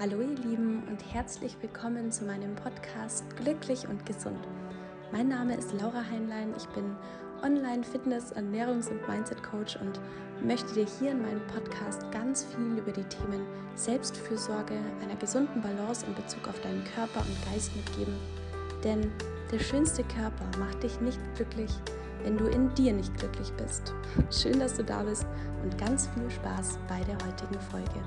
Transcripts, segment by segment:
Hallo ihr Lieben und herzlich willkommen zu meinem Podcast Glücklich und Gesund. Mein Name ist Laura Heinlein, ich bin Online-Fitness-, Ernährungs- und Mindset-Coach und möchte dir hier in meinem Podcast ganz viel über die Themen Selbstfürsorge, einer gesunden Balance in Bezug auf deinen Körper und Geist mitgeben. Denn der schönste Körper macht dich nicht glücklich, wenn du in dir nicht glücklich bist. Schön, dass du da bist und ganz viel Spaß bei der heutigen Folge.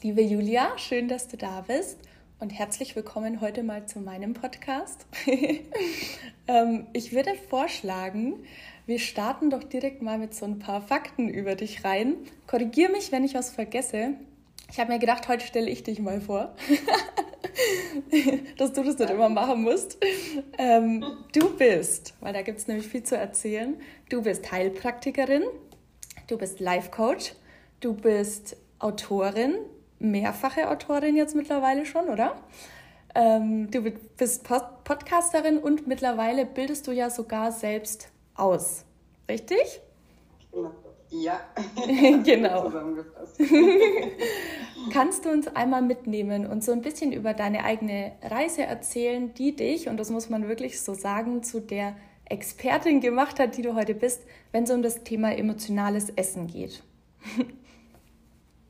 Liebe Julia, schön, dass du da bist und herzlich willkommen heute mal zu meinem Podcast. Ähm, ich würde vorschlagen, wir starten doch direkt mal mit so ein paar Fakten über dich rein. Korrigier mich, wenn ich was vergesse. Ich habe mir gedacht, heute stelle ich dich mal vor, dass du das nicht immer machen musst. Ähm, du bist, weil da gibt es nämlich viel zu erzählen, du bist Heilpraktikerin, du bist Life Coach, du bist Autorin, mehrfache Autorin jetzt mittlerweile schon, oder? Ähm, du bist Podcasterin und mittlerweile bildest du ja sogar selbst aus. Richtig? Ja, genau. Kannst du uns einmal mitnehmen und so ein bisschen über deine eigene Reise erzählen, die dich, und das muss man wirklich so sagen, zu der Expertin gemacht hat, die du heute bist, wenn es um das Thema emotionales Essen geht?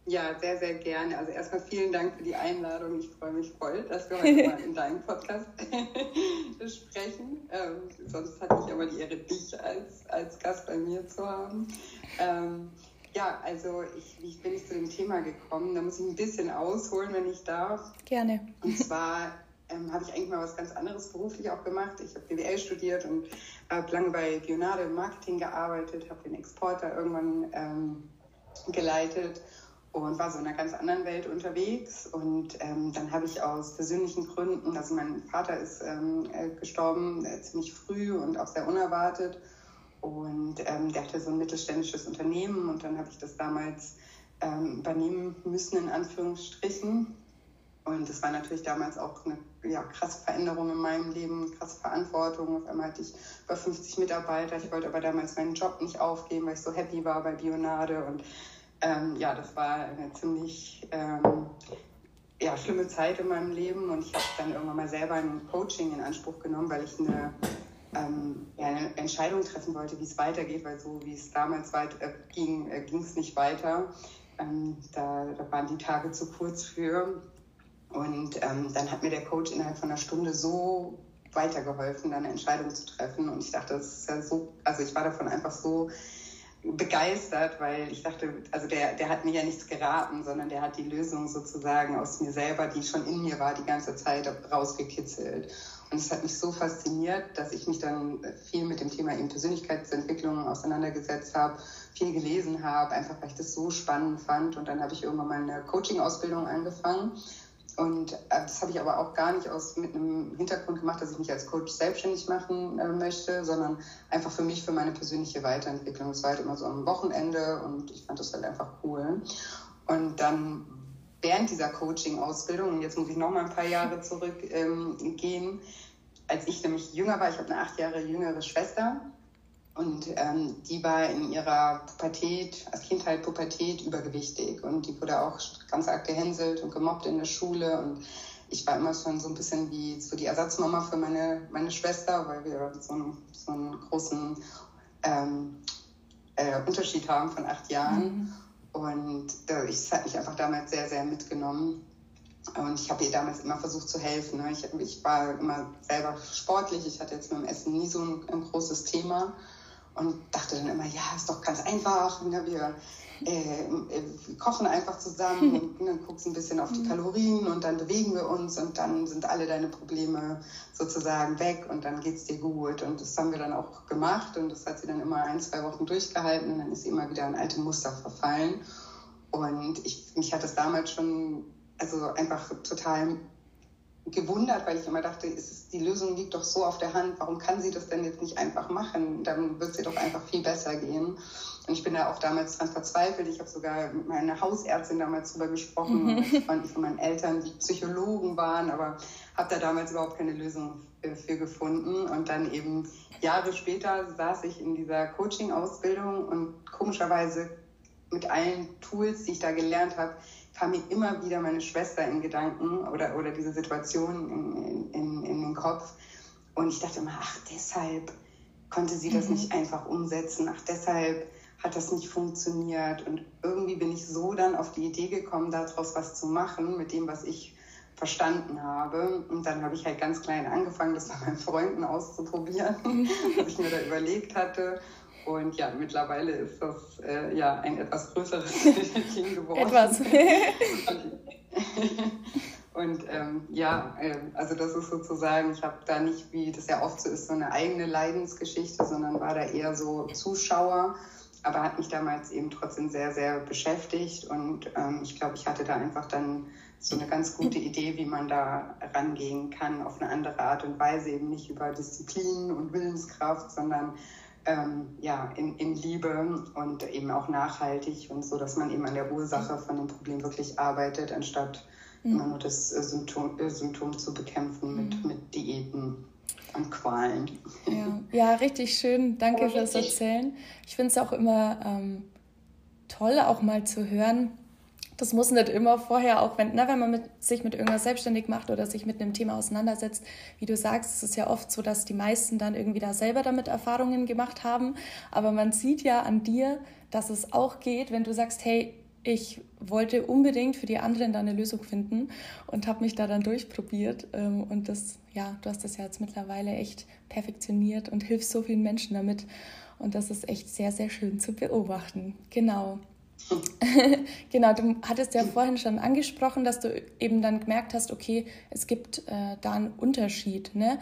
Ja, sehr, sehr gerne. Also erstmal vielen Dank für die Einladung. Ich freue mich voll, dass wir heute mal in deinem Podcast sprechen. Ähm, sonst hatte ich aber die Ehre, dich als, als Gast bei mir zu haben. Ähm, ja, also ich, ich bin nicht zu dem Thema gekommen. Da muss ich ein bisschen ausholen, wenn ich darf. Gerne. Und zwar ähm, habe ich eigentlich mal was ganz anderes beruflich auch gemacht. Ich habe BWL studiert und habe lange bei Bionade im Marketing gearbeitet, habe den Exporter irgendwann ähm, geleitet und war so in einer ganz anderen Welt unterwegs. Und ähm, dann habe ich aus persönlichen Gründen, also mein Vater ist ähm, äh, gestorben äh, ziemlich früh und auch sehr unerwartet. Und ähm, der hatte so ein mittelständisches Unternehmen und dann habe ich das damals ähm, übernehmen müssen, in Anführungsstrichen. Und das war natürlich damals auch eine ja, krasse Veränderung in meinem Leben, krasse Verantwortung. Auf einmal hatte ich über 50 Mitarbeiter. Ich wollte aber damals meinen Job nicht aufgeben, weil ich so happy war bei Bionade und ähm, ja, das war eine ziemlich ähm, ja, schlimme Zeit in meinem Leben und ich habe dann irgendwann mal selber ein Coaching in Anspruch genommen, weil ich eine, ähm, ja, eine Entscheidung treffen wollte, wie es weitergeht, weil so wie es damals weit, äh, ging, äh, ging es nicht weiter. Ähm, da, da, waren die Tage zu kurz für. Und ähm, dann hat mir der Coach innerhalb von einer Stunde so weitergeholfen, dann eine Entscheidung zu treffen. Und ich dachte, das ist ja so, also ich war davon einfach so begeistert, weil ich dachte, also der, der hat mir ja nichts geraten, sondern der hat die Lösung sozusagen aus mir selber, die schon in mir war, die ganze Zeit rausgekitzelt. Und es hat mich so fasziniert, dass ich mich dann viel mit dem Thema eben Persönlichkeitsentwicklung auseinandergesetzt habe, viel gelesen habe, einfach weil ich das so spannend fand. Und dann habe ich irgendwann mal eine Coaching-Ausbildung angefangen und äh, das habe ich aber auch gar nicht aus, mit einem Hintergrund gemacht, dass ich mich als Coach selbstständig machen äh, möchte, sondern einfach für mich, für meine persönliche Weiterentwicklung. Es war halt immer so am Wochenende und ich fand das halt einfach cool. Und dann während dieser Coaching-Ausbildung, und jetzt muss ich noch mal ein paar Jahre zurückgehen, ähm, als ich nämlich jünger war, ich habe eine acht Jahre jüngere Schwester, und ähm, die war in ihrer Pubertät, als Kind halt Pubertät, übergewichtig. Und die wurde auch ganz arg gehänselt und gemobbt in der Schule. Und ich war immer schon so ein bisschen wie so die Ersatzmama für meine, meine Schwester, weil wir so einen, so einen großen ähm, äh, Unterschied haben von acht Jahren. Mhm. Und äh, ich hat mich einfach damals sehr, sehr mitgenommen. Und ich habe ihr damals immer versucht zu helfen. Ne? Ich, ich, war immer selber sportlich. Ich hatte jetzt mit dem Essen nie so ein, ein großes Thema und dachte dann immer, ja, ist doch ganz einfach. Ne? Wir, äh, wir kochen einfach zusammen und dann guckst ein bisschen auf die mhm. Kalorien und dann bewegen wir uns und dann sind alle deine Probleme sozusagen weg und dann geht es dir gut. Und das haben wir dann auch gemacht und das hat sie dann immer ein, zwei Wochen durchgehalten und dann ist sie immer wieder in alte Muster verfallen. Und ich, mich hat das damals schon, also einfach total gewundert, weil ich immer dachte, ist, die Lösung liegt doch so auf der Hand, warum kann sie das denn jetzt nicht einfach machen? Dann wird sie doch einfach viel besser gehen. Und ich bin da auch damals dran verzweifelt. Ich habe sogar mit meiner Hausärztin damals drüber gesprochen, mhm. Freunden von meinen Eltern, die Psychologen waren, aber habe da damals überhaupt keine Lösung für gefunden. Und dann eben Jahre später saß ich in dieser Coaching-Ausbildung und komischerweise mit allen Tools, die ich da gelernt habe, kam mir immer wieder meine Schwester in Gedanken oder, oder diese Situation in, in, in den Kopf. Und ich dachte immer, ach, deshalb konnte sie das mhm. nicht einfach umsetzen. Ach, deshalb hat das nicht funktioniert. Und irgendwie bin ich so dann auf die Idee gekommen, daraus was zu machen mit dem, was ich verstanden habe. Und dann habe ich halt ganz klein angefangen, das bei meinen Freunden auszuprobieren, was ich mir da überlegt hatte. Und ja, mittlerweile ist das äh, ja ein etwas größeres Ding geworden. Etwas. Und ähm, ja, äh, also das ist sozusagen, ich habe da nicht, wie das ja oft so ist, so eine eigene Leidensgeschichte, sondern war da eher so Zuschauer, aber hat mich damals eben trotzdem sehr, sehr beschäftigt. Und ähm, ich glaube, ich hatte da einfach dann so eine ganz gute Idee, wie man da rangehen kann auf eine andere Art und Weise, eben nicht über Disziplin und Willenskraft, sondern ähm, ja, in, in Liebe und eben auch nachhaltig und so, dass man eben an der Ursache von dem Problem wirklich arbeitet, anstatt mhm. immer nur das äh, Symptom, äh, Symptom zu bekämpfen mit, mhm. mit Diäten und Qualen. Ja, ja richtig schön. Danke oh, fürs Erzählen. Ich finde es auch immer ähm, toll, auch mal zu hören, das muss nicht immer vorher, auch wenn, na, wenn man mit, sich mit irgendwas selbstständig macht oder sich mit einem Thema auseinandersetzt, wie du sagst, es ist ja oft so, dass die meisten dann irgendwie da selber damit Erfahrungen gemacht haben. Aber man sieht ja an dir, dass es auch geht, wenn du sagst, hey, ich wollte unbedingt für die anderen da eine Lösung finden und habe mich da dann durchprobiert. Ähm, und das, ja, du hast das ja jetzt mittlerweile echt perfektioniert und hilfst so vielen Menschen damit. Und das ist echt sehr, sehr schön zu beobachten. Genau. genau, du hattest ja vorhin schon angesprochen, dass du eben dann gemerkt hast, okay, es gibt äh, da einen Unterschied. Ne?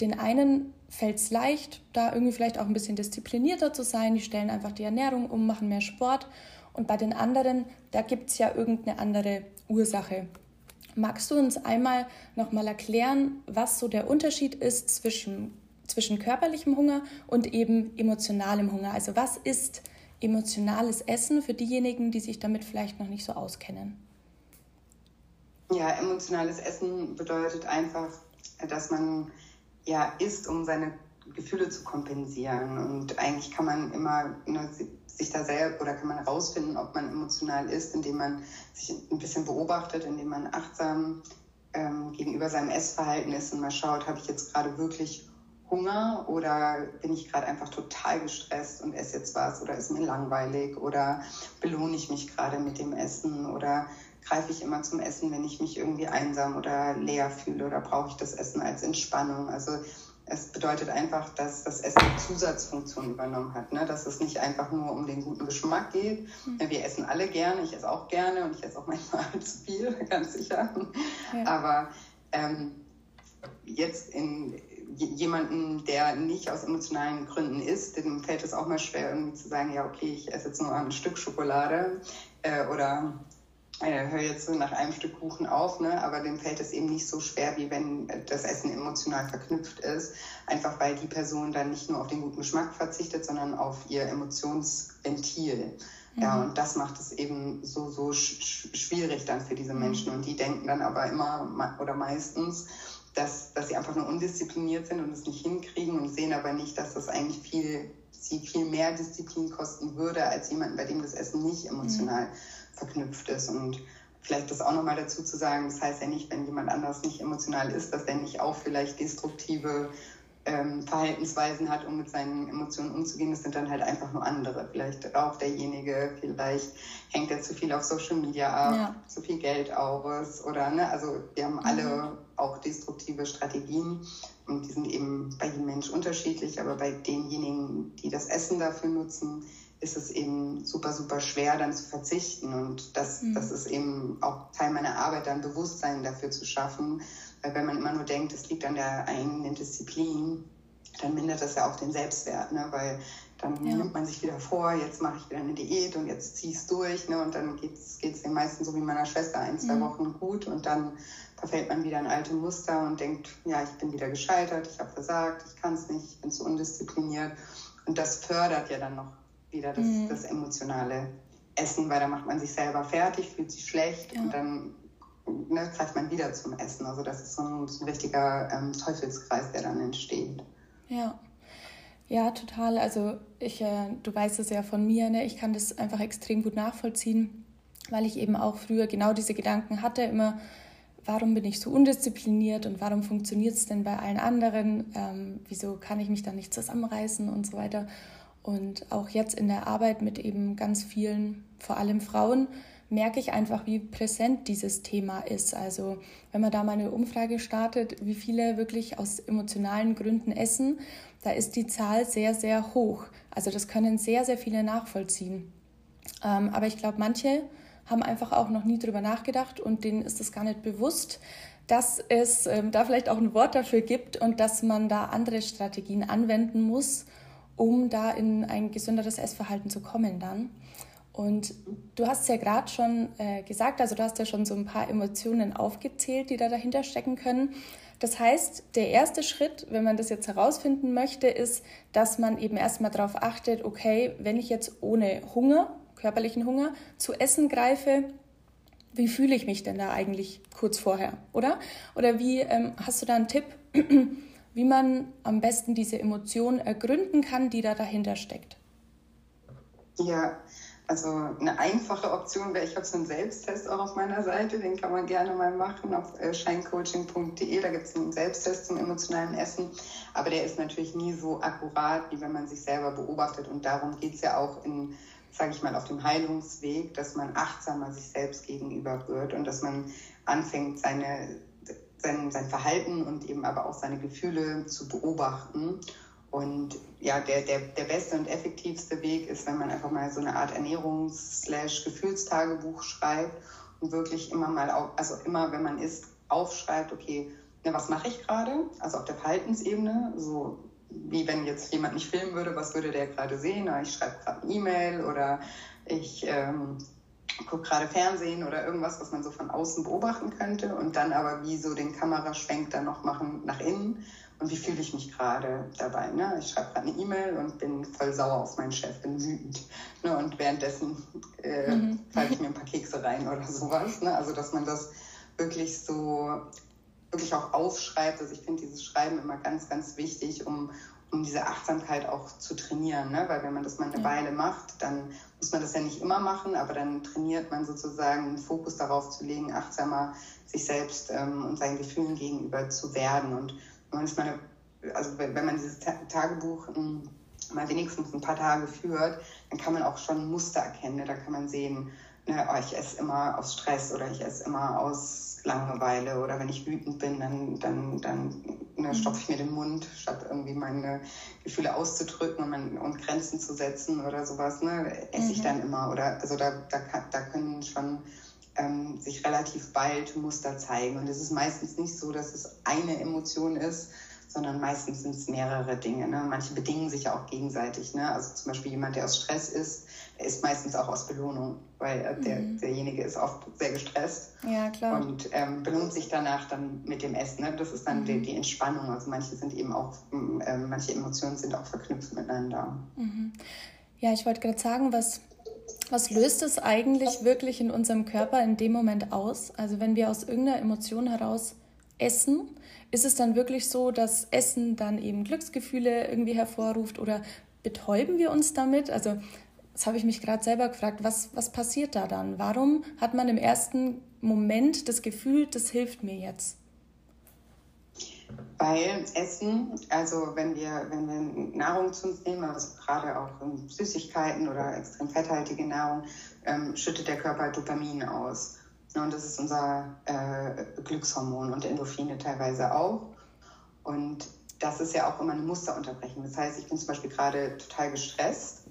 Den einen fällt es leicht, da irgendwie vielleicht auch ein bisschen disziplinierter zu sein, die stellen einfach die Ernährung um, machen mehr Sport. Und bei den anderen, da gibt es ja irgendeine andere Ursache. Magst du uns einmal nochmal erklären, was so der Unterschied ist zwischen, zwischen körperlichem Hunger und eben emotionalem Hunger? Also was ist emotionales Essen für diejenigen, die sich damit vielleicht noch nicht so auskennen? Ja, emotionales Essen bedeutet einfach, dass man ja isst, um seine Gefühle zu kompensieren. Und eigentlich kann man immer ne, sich da selber oder kann man herausfinden, ob man emotional ist, indem man sich ein bisschen beobachtet, indem man achtsam ähm, gegenüber seinem Essverhalten ist und mal schaut, habe ich jetzt gerade wirklich Hunger oder bin ich gerade einfach total gestresst und esse jetzt was oder ist mir langweilig oder belohne ich mich gerade mit dem Essen oder greife ich immer zum Essen, wenn ich mich irgendwie einsam oder leer fühle oder brauche ich das Essen als Entspannung. Also es bedeutet einfach, dass das Essen eine Zusatzfunktion übernommen hat, ne? dass es nicht einfach nur um den guten Geschmack geht. Mhm. Wir essen alle gerne, ich esse auch gerne und ich esse auch manchmal zu viel, ganz sicher. Ja. Aber ähm, jetzt in jemanden, der nicht aus emotionalen Gründen isst, dem fällt es auch mal schwer, irgendwie zu sagen, ja, okay, ich esse jetzt nur ein Stück Schokolade äh, oder äh, höre jetzt so nach einem Stück Kuchen auf, ne? aber dem fällt es eben nicht so schwer, wie wenn das Essen emotional verknüpft ist. Einfach weil die Person dann nicht nur auf den guten Geschmack verzichtet, sondern auf ihr Emotionsventil. Mhm. Ja, und das macht es eben so, so sch schwierig dann für diese Menschen. Und die denken dann aber immer oder meistens, dass, dass sie einfach nur undiszipliniert sind und es nicht hinkriegen und sehen aber nicht, dass das eigentlich viel, sie viel mehr Disziplin kosten würde, als jemanden, bei dem das Essen nicht emotional mhm. verknüpft ist. Und vielleicht das auch nochmal dazu zu sagen, das heißt ja nicht, wenn jemand anders nicht emotional ist, dass der nicht auch vielleicht destruktive ähm, Verhaltensweisen hat, um mit seinen Emotionen umzugehen. Das sind dann halt einfach nur andere. Vielleicht auch derjenige, vielleicht hängt er zu viel auf Social Media ab, ja. zu viel Geld aus oder ne, also wir haben alle mhm. Auch destruktive Strategien und die sind eben bei jedem Mensch unterschiedlich, aber bei denjenigen, die das Essen dafür nutzen, ist es eben super, super schwer, dann zu verzichten. Und das, mhm. das ist eben auch Teil meiner Arbeit, dann Bewusstsein dafür zu schaffen weil wenn man immer nur denkt, es liegt an der eigenen Disziplin, dann mindert das ja auch den Selbstwert, ne? weil dann ja. nimmt man sich wieder vor, jetzt mache ich wieder eine Diät und jetzt ziehe ich es durch ne? und dann geht es den meisten so wie meiner Schwester ein, zwei mhm. Wochen gut und dann verfällt man wieder in alte Muster und denkt, ja, ich bin wieder gescheitert, ich habe versagt, ich kann es nicht, ich bin zu undiszipliniert. Und das fördert ja dann noch wieder das, mhm. das emotionale Essen, weil da macht man sich selber fertig, fühlt sich schlecht ja. und dann ne, greift man wieder zum Essen. Also das ist so ein, so ein richtiger ähm, Teufelskreis, der dann entsteht. Ja. Ja, total. Also ich, äh, du weißt es ja von mir, ne? ich kann das einfach extrem gut nachvollziehen, weil ich eben auch früher genau diese Gedanken hatte, immer, warum bin ich so undiszipliniert und warum funktioniert es denn bei allen anderen? Ähm, wieso kann ich mich da nicht zusammenreißen und so weiter? Und auch jetzt in der Arbeit mit eben ganz vielen, vor allem Frauen, merke ich einfach, wie präsent dieses Thema ist. Also wenn man da mal eine Umfrage startet, wie viele wirklich aus emotionalen Gründen essen, da ist die Zahl sehr, sehr hoch. Also das können sehr, sehr viele nachvollziehen. Ähm, aber ich glaube, manche haben einfach auch noch nie drüber nachgedacht und denen ist es gar nicht bewusst, dass es ähm, da vielleicht auch ein Wort dafür gibt und dass man da andere Strategien anwenden muss, um da in ein gesünderes Essverhalten zu kommen dann. Und du hast ja gerade schon äh, gesagt, also du hast ja schon so ein paar Emotionen aufgezählt, die da dahinter stecken können. Das heißt, der erste Schritt, wenn man das jetzt herausfinden möchte, ist, dass man eben erstmal darauf achtet, okay, wenn ich jetzt ohne Hunger körperlichen Hunger, zu essen greife, wie fühle ich mich denn da eigentlich kurz vorher, oder? Oder wie ähm, hast du da einen Tipp, wie man am besten diese Emotion ergründen kann, die da dahinter steckt? Ja, also eine einfache Option wäre, ich habe so einen Selbsttest auch auf meiner Seite, den kann man gerne mal machen auf äh, scheincoaching.de. Da gibt es einen Selbsttest zum emotionalen Essen, aber der ist natürlich nie so akkurat, wie wenn man sich selber beobachtet. Und darum geht es ja auch in sage ich mal, auf dem Heilungsweg, dass man achtsamer sich selbst gegenüber wird und dass man anfängt, seine, sein, sein Verhalten und eben aber auch seine Gefühle zu beobachten. Und ja, der, der, der beste und effektivste Weg ist, wenn man einfach mal so eine Art Ernährungs-Gefühlstagebuch schreibt und wirklich immer mal, auf, also immer, wenn man isst, aufschreibt, okay, ne, was mache ich gerade? Also auf der Verhaltensebene, so wie wenn jetzt jemand mich filmen würde, was würde der gerade sehen? Ich schreibe gerade eine E-Mail oder ich ähm, gucke gerade Fernsehen oder irgendwas, was man so von außen beobachten könnte und dann aber wie so den Kameraschwenk dann noch machen nach innen und wie fühle ich mich gerade dabei. Ne? Ich schreibe gerade eine E-Mail und bin voll sauer auf meinen Chef, bin wütend ne? und währenddessen äh, mhm. ich mir ein paar Kekse rein oder sowas. Ne? Also dass man das wirklich so wirklich auch aufschreibt. Also ich finde dieses Schreiben immer ganz, ganz wichtig, um, um diese Achtsamkeit auch zu trainieren. Ne? Weil wenn man das mal eine ja. Weile macht, dann muss man das ja nicht immer machen, aber dann trainiert man sozusagen einen Fokus darauf zu legen, achtsamer sich selbst ähm, und seinen Gefühlen gegenüber zu werden. Und manchmal, also wenn man dieses Tagebuch ähm, mal wenigstens ein paar Tage führt, dann kann man auch schon Muster erkennen. Ne? Da kann man sehen, ne, oh, ich esse immer aus Stress oder ich esse immer aus Langeweile oder wenn ich wütend bin, dann, dann, dann ne, mhm. stopfe ich mir den Mund, statt irgendwie meine Gefühle auszudrücken und, mein, und Grenzen zu setzen oder sowas, ne, esse mhm. ich dann immer. Oder also da, da, da können schon ähm, sich relativ bald Muster zeigen. Und es ist meistens nicht so, dass es eine Emotion ist, sondern meistens sind es mehrere Dinge. Ne? Manche bedingen sich ja auch gegenseitig. Ne? Also zum Beispiel jemand, der aus Stress ist, der ist meistens auch aus Belohnung, weil äh, der, mhm. derjenige ist oft sehr gestresst ja, klar. und ähm, belohnt sich danach dann mit dem Essen. Ne? Das ist dann mhm. die, die, Entspannung. Also manche sind eben auch, äh, manche Emotionen sind auch verknüpft miteinander. Mhm. Ja, ich wollte gerade sagen, was was löst es eigentlich wirklich in unserem Körper in dem Moment aus? Also wenn wir aus irgendeiner Emotion heraus essen, ist es dann wirklich so, dass Essen dann eben Glücksgefühle irgendwie hervorruft oder betäuben wir uns damit? Also das habe ich mich gerade selber gefragt, was, was passiert da dann? Warum hat man im ersten Moment das Gefühl, das hilft mir jetzt? Weil Essen, also wenn wir, wenn wir Nahrung zu uns nehmen, also gerade auch Süßigkeiten oder extrem fetthaltige Nahrung, ähm, schüttet der Körper Dopamin aus. Und das ist unser äh, Glückshormon und Endorphine teilweise auch. Und das ist ja auch immer eine Musterunterbrechung. Das heißt, ich bin zum Beispiel gerade total gestresst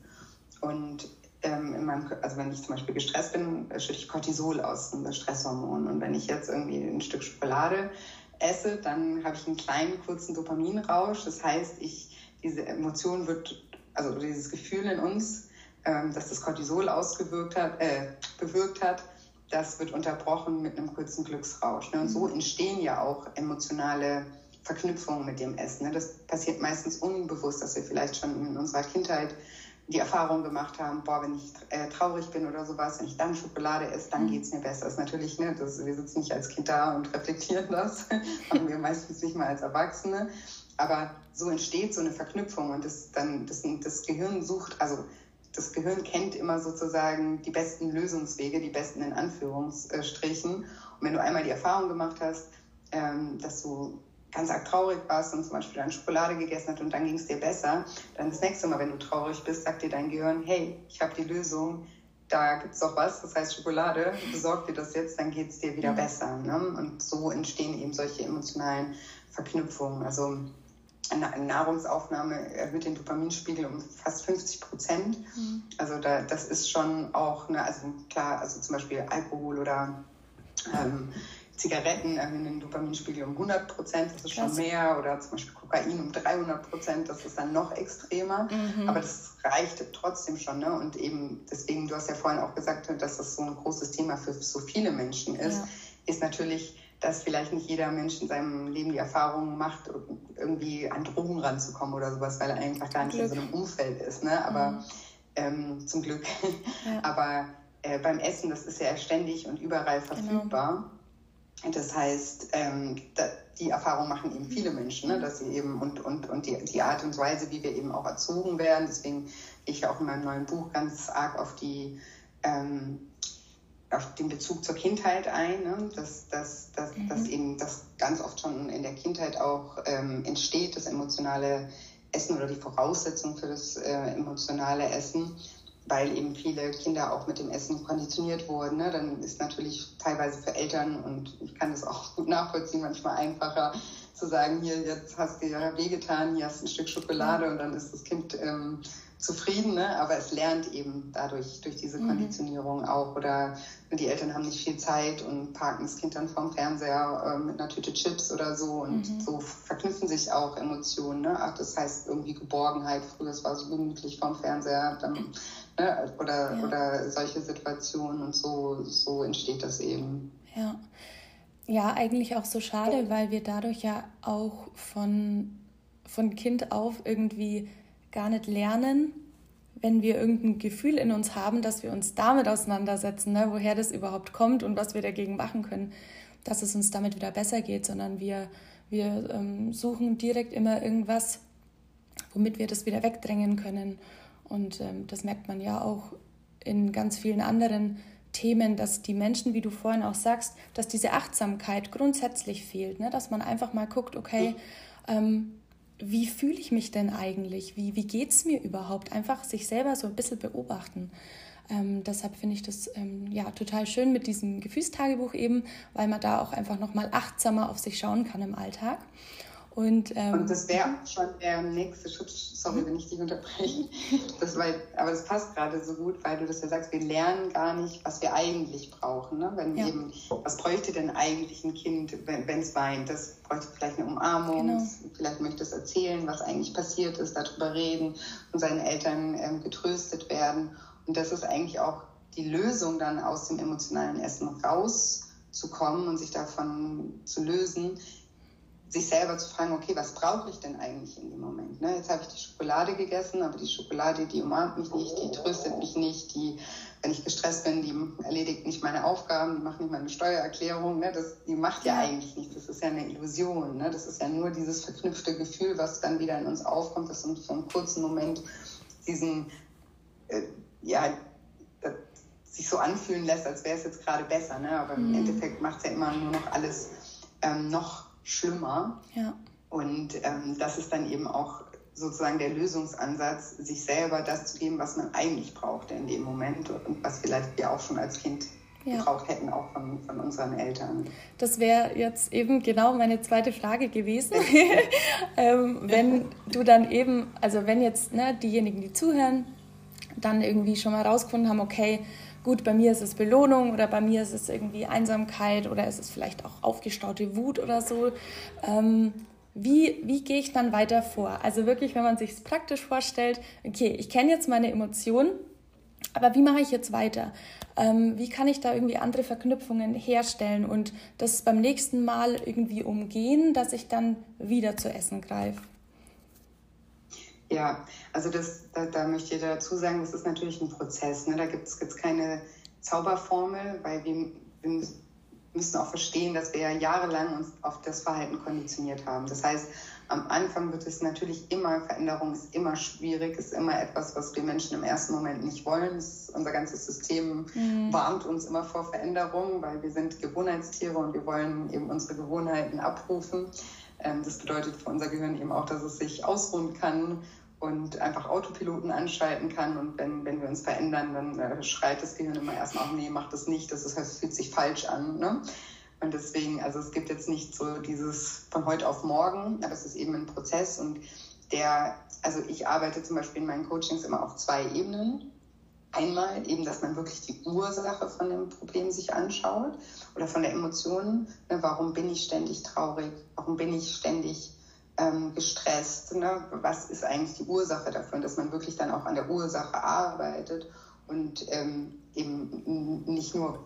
und ähm, in meinem, also wenn ich zum Beispiel gestresst bin, schütte ich Cortisol aus, unser Stresshormon. Und wenn ich jetzt irgendwie ein Stück Schokolade esse, dann habe ich einen kleinen kurzen Dopaminrausch. Das heißt, ich, diese Emotion wird, also dieses Gefühl in uns, ähm, dass das Cortisol ausgewirkt hat, äh, bewirkt hat, das wird unterbrochen mit einem kurzen Glücksrausch. Ne? Und so mhm. entstehen ja auch emotionale Verknüpfungen mit dem Essen. Ne? Das passiert meistens unbewusst, dass wir vielleicht schon in unserer Kindheit die Erfahrung gemacht haben, boah, wenn ich äh, traurig bin oder sowas, wenn ich dann Schokolade esse, dann mhm. geht es mir besser. Das ist natürlich, ne, das, wir sitzen nicht als Kind da und reflektieren das, machen wir meistens nicht mal als Erwachsene. Aber so entsteht so eine Verknüpfung und das, dann, das, das Gehirn sucht, also das Gehirn kennt immer sozusagen die besten Lösungswege, die besten in Anführungsstrichen. Und wenn du einmal die Erfahrung gemacht hast, ähm, dass du ganz arg traurig warst und zum Beispiel dann Schokolade gegessen hast und dann ging es dir besser, dann das nächste Mal, wenn du traurig bist, sagt dir dein Gehirn, hey, ich habe die Lösung, da gibt es doch was, das heißt Schokolade, besorg dir das jetzt, dann geht es dir wieder mhm. besser. Ne? Und so entstehen eben solche emotionalen Verknüpfungen. Also eine Nahrungsaufnahme erhöht den Dopaminspiegel um fast 50 Prozent. Mhm. Also da, das ist schon auch, eine, also klar, also zum Beispiel Alkohol oder ähm, Zigaretten erhöhen den Dopaminspiegel um 100 Prozent, das ist schon mehr, oder zum Beispiel Kokain um 300 Prozent, das ist dann noch extremer, mhm. aber das reicht trotzdem schon. Ne? Und eben deswegen, du hast ja vorhin auch gesagt, dass das so ein großes Thema für so viele Menschen ist, ja. ist natürlich dass vielleicht nicht jeder Mensch in seinem Leben die Erfahrung macht, irgendwie an Drogen ranzukommen oder sowas, weil er einfach gar nicht in so einem Umfeld ist. Ne? Aber mhm. ähm, zum Glück. Ja. Aber äh, beim Essen, das ist ja ständig und überall genau. verfügbar. Genau. Das heißt, ähm, da, die Erfahrung machen eben viele Menschen, ne? dass sie eben und, und, und die, die Art und Weise, wie wir eben auch erzogen werden. Deswegen gehe ich ja auch in meinem neuen Buch ganz arg auf die ähm, auf den Bezug zur Kindheit ein, ne? dass, dass, dass, mhm. dass eben das ganz oft schon in der Kindheit auch ähm, entsteht, das emotionale Essen oder die Voraussetzung für das äh, emotionale Essen, weil eben viele Kinder auch mit dem Essen konditioniert wurden. Ne? Dann ist natürlich teilweise für Eltern, und ich kann das auch gut nachvollziehen, manchmal einfacher zu sagen, hier, jetzt hast du ja wehgetan, hier hast du ein Stück Schokolade und dann ist das Kind ähm, zufrieden, ne? aber es lernt eben dadurch, durch diese mhm. Konditionierung auch. Oder die Eltern haben nicht viel Zeit und parken das Kind dann vorm Fernseher äh, mit einer Tüte Chips oder so. Und mhm. so verknüpfen sich auch Emotionen. Ne? Ach, das heißt irgendwie Geborgenheit. Früher es war so gemütlich vorm Fernseher. Dann, ne? oder, ja. oder solche Situationen. Und so, so entsteht das eben. Ja. Ja, eigentlich auch so schade, weil wir dadurch ja auch von, von Kind auf irgendwie gar nicht lernen, wenn wir irgendein Gefühl in uns haben, dass wir uns damit auseinandersetzen, ne, woher das überhaupt kommt und was wir dagegen machen können, dass es uns damit wieder besser geht, sondern wir, wir ähm, suchen direkt immer irgendwas, womit wir das wieder wegdrängen können. Und ähm, das merkt man ja auch in ganz vielen anderen Themen, dass die Menschen, wie du vorhin auch sagst, dass diese Achtsamkeit grundsätzlich fehlt, ne? dass man einfach mal guckt, okay, ähm, wie fühle ich mich denn eigentlich? Wie, wie geht es mir überhaupt? Einfach sich selber so ein bisschen beobachten. Ähm, deshalb finde ich das ähm, ja total schön mit diesem Gefühlstagebuch eben, weil man da auch einfach nochmal achtsamer auf sich schauen kann im Alltag. Und, ähm, und das wäre schon der nächste Schritt, sorry, wenn ich dich unterbreche, das war, aber das passt gerade so gut, weil du das ja sagst, wir lernen gar nicht, was wir eigentlich brauchen. Ne? Wenn ja. eben, was bräuchte denn eigentlich ein Kind, wenn es weint? Das bräuchte vielleicht eine Umarmung, genau. vielleicht möchte es erzählen, was eigentlich passiert ist, darüber reden und seinen Eltern ähm, getröstet werden. Und das ist eigentlich auch die Lösung, dann aus dem emotionalen Essen rauszukommen und sich davon zu lösen, sich selber zu fragen, okay, was brauche ich denn eigentlich in dem Moment? Ne? Jetzt habe ich die Schokolade gegessen, aber die Schokolade, die umarmt mich nicht, die tröstet mich nicht, die, wenn ich gestresst bin, die erledigt nicht meine Aufgaben, die macht nicht meine Steuererklärung, ne? das, die macht ja, eigentlich nichts. Das ist ja eine Illusion. Ne? Das ist ja nur dieses verknüpfte Gefühl, was dann wieder in uns aufkommt, das uns für einen kurzen Moment diesen, äh, ja, sich so anfühlen lässt, als wäre es jetzt gerade besser. Ne? Aber mhm. im Endeffekt macht es ja immer nur noch alles ähm, noch schlimmer. Ja. Und ähm, das ist dann eben auch sozusagen der Lösungsansatz, sich selber das zu geben, was man eigentlich brauchte in dem Moment und was vielleicht wir auch schon als Kind ja. gebraucht hätten, auch von, von unseren Eltern. Das wäre jetzt eben genau meine zweite Frage gewesen. ähm, wenn du dann eben, also wenn jetzt ne, diejenigen, die zuhören, dann irgendwie schon mal rausgefunden haben, okay, gut, bei mir ist es Belohnung oder bei mir ist es irgendwie Einsamkeit oder ist es vielleicht auch aufgestaute Wut oder so. Ähm, wie, wie gehe ich dann weiter vor? Also wirklich, wenn man sich es praktisch vorstellt, okay, ich kenne jetzt meine Emotionen, aber wie mache ich jetzt weiter? Ähm, wie kann ich da irgendwie andere Verknüpfungen herstellen und das beim nächsten Mal irgendwie umgehen, dass ich dann wieder zu essen greife? Ja, also das, da, da möchte ich dazu sagen, das ist natürlich ein Prozess. Ne? Da gibt es keine Zauberformel, weil wir, wir müssen auch verstehen, dass wir ja jahrelang uns auf das Verhalten konditioniert haben. Das heißt, am Anfang wird es natürlich immer, Veränderung ist immer schwierig, ist immer etwas, was wir Menschen im ersten Moment nicht wollen. Ist, unser ganzes System mhm. warnt uns immer vor Veränderung, weil wir sind Gewohnheitstiere und wir wollen eben unsere Gewohnheiten abrufen. Ähm, das bedeutet für unser Gehirn eben auch, dass es sich ausruhen kann und einfach Autopiloten anschalten kann. Und wenn, wenn wir uns verändern, dann äh, schreit das Gehirn immer erstmal, nee, mach das nicht, das, ist, das fühlt sich falsch an. Ne? Und deswegen, also es gibt jetzt nicht so dieses von heute auf morgen, aber es ist eben ein Prozess und der, also ich arbeite zum Beispiel in meinen Coachings immer auf zwei Ebenen. Einmal eben, dass man wirklich die Ursache von dem Problem sich anschaut oder von der Emotion. Ne, warum bin ich ständig traurig? Warum bin ich ständig ähm, gestresst? Ne? Was ist eigentlich die Ursache dafür? Und dass man wirklich dann auch an der Ursache arbeitet und ähm, eben nicht nur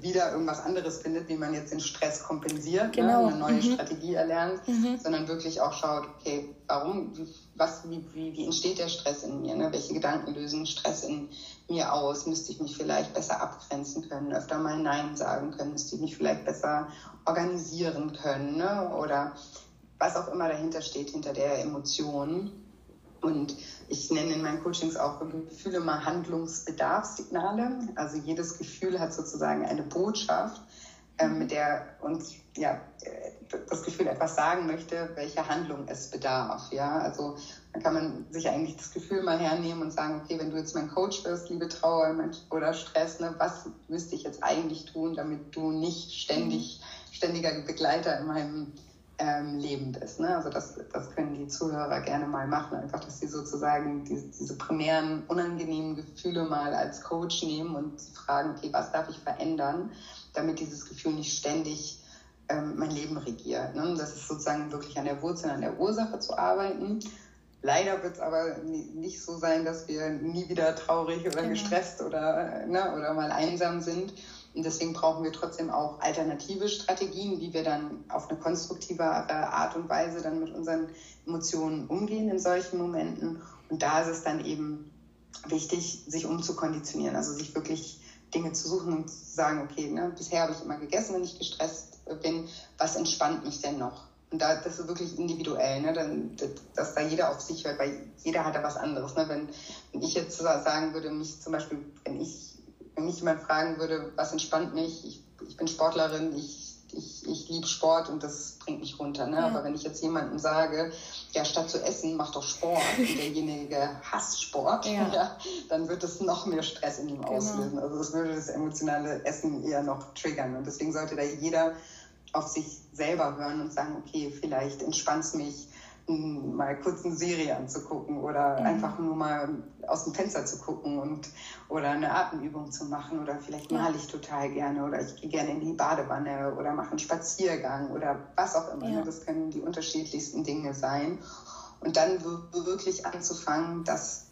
wieder irgendwas anderes findet, wie man jetzt den Stress kompensiert, ne, genau. ne, eine neue mhm. Strategie erlernt, mhm. sondern wirklich auch schaut, okay, warum, was, wie, wie, wie entsteht der Stress in mir, ne? welche Gedanken lösen Stress in mir aus, müsste ich mich vielleicht besser abgrenzen können, öfter mal Nein sagen können, müsste ich mich vielleicht besser organisieren können ne? oder was auch immer dahinter steht, hinter der Emotion. Und ich nenne in meinen Coachings auch Gefühle mal Handlungsbedarfssignale. Also jedes Gefühl hat sozusagen eine Botschaft, äh, mit der uns ja, äh, das Gefühl etwas sagen möchte, welche Handlung es bedarf. Ja? Also dann kann man sich eigentlich das Gefühl mal hernehmen und sagen, okay, wenn du jetzt mein Coach wirst, liebe Trauer oder Stress, ne, was müsste ich jetzt eigentlich tun, damit du nicht ständig, ständiger Begleiter in meinem ähm, lebend ist. Ne? Also das, das können die Zuhörer gerne mal machen, einfach, dass sie sozusagen diese, diese primären unangenehmen Gefühle mal als Coach nehmen und fragen, okay, was darf ich verändern, damit dieses Gefühl nicht ständig ähm, mein Leben regiert. Ne? Das ist sozusagen wirklich an der Wurzel, an der Ursache zu arbeiten. Leider wird es aber nicht so sein, dass wir nie wieder traurig oder genau. gestresst oder, ne, oder mal einsam sind, und deswegen brauchen wir trotzdem auch alternative Strategien, wie wir dann auf eine konstruktivere Art und Weise dann mit unseren Emotionen umgehen in solchen Momenten. Und da ist es dann eben wichtig, sich umzukonditionieren, also sich wirklich Dinge zu suchen und zu sagen, okay, ne, bisher habe ich immer gegessen, wenn ich gestresst bin, was entspannt mich denn noch? Und da, das ist wirklich individuell, ne? Dann, dass da jeder auf sich hört, weil jeder hat da was anderes. Ne? Wenn, wenn ich jetzt sagen würde, mich zum Beispiel, wenn ich wenn mich jemand fragen würde, was entspannt mich, ich, ich bin Sportlerin, ich, ich, ich liebe Sport und das bringt mich runter. Ne? Ja. Aber wenn ich jetzt jemandem sage, ja, statt zu essen, mach doch Sport und derjenige hasst Sport, ja. ja dann wird es noch mehr Stress in ihm genau. auslösen. Also das würde das emotionale Essen eher noch triggern. Und deswegen sollte da jeder auf sich selber hören und sagen, okay, vielleicht entspannt es mich, mal kurz eine Serie anzugucken oder mhm. einfach nur mal aus dem Fenster zu gucken und oder eine Atemübung zu machen oder vielleicht ja. male ich total gerne oder ich gehe gerne in die Badewanne oder mache einen Spaziergang oder was auch immer. Ja. Das können die unterschiedlichsten Dinge sein. Und dann wirklich anzufangen, das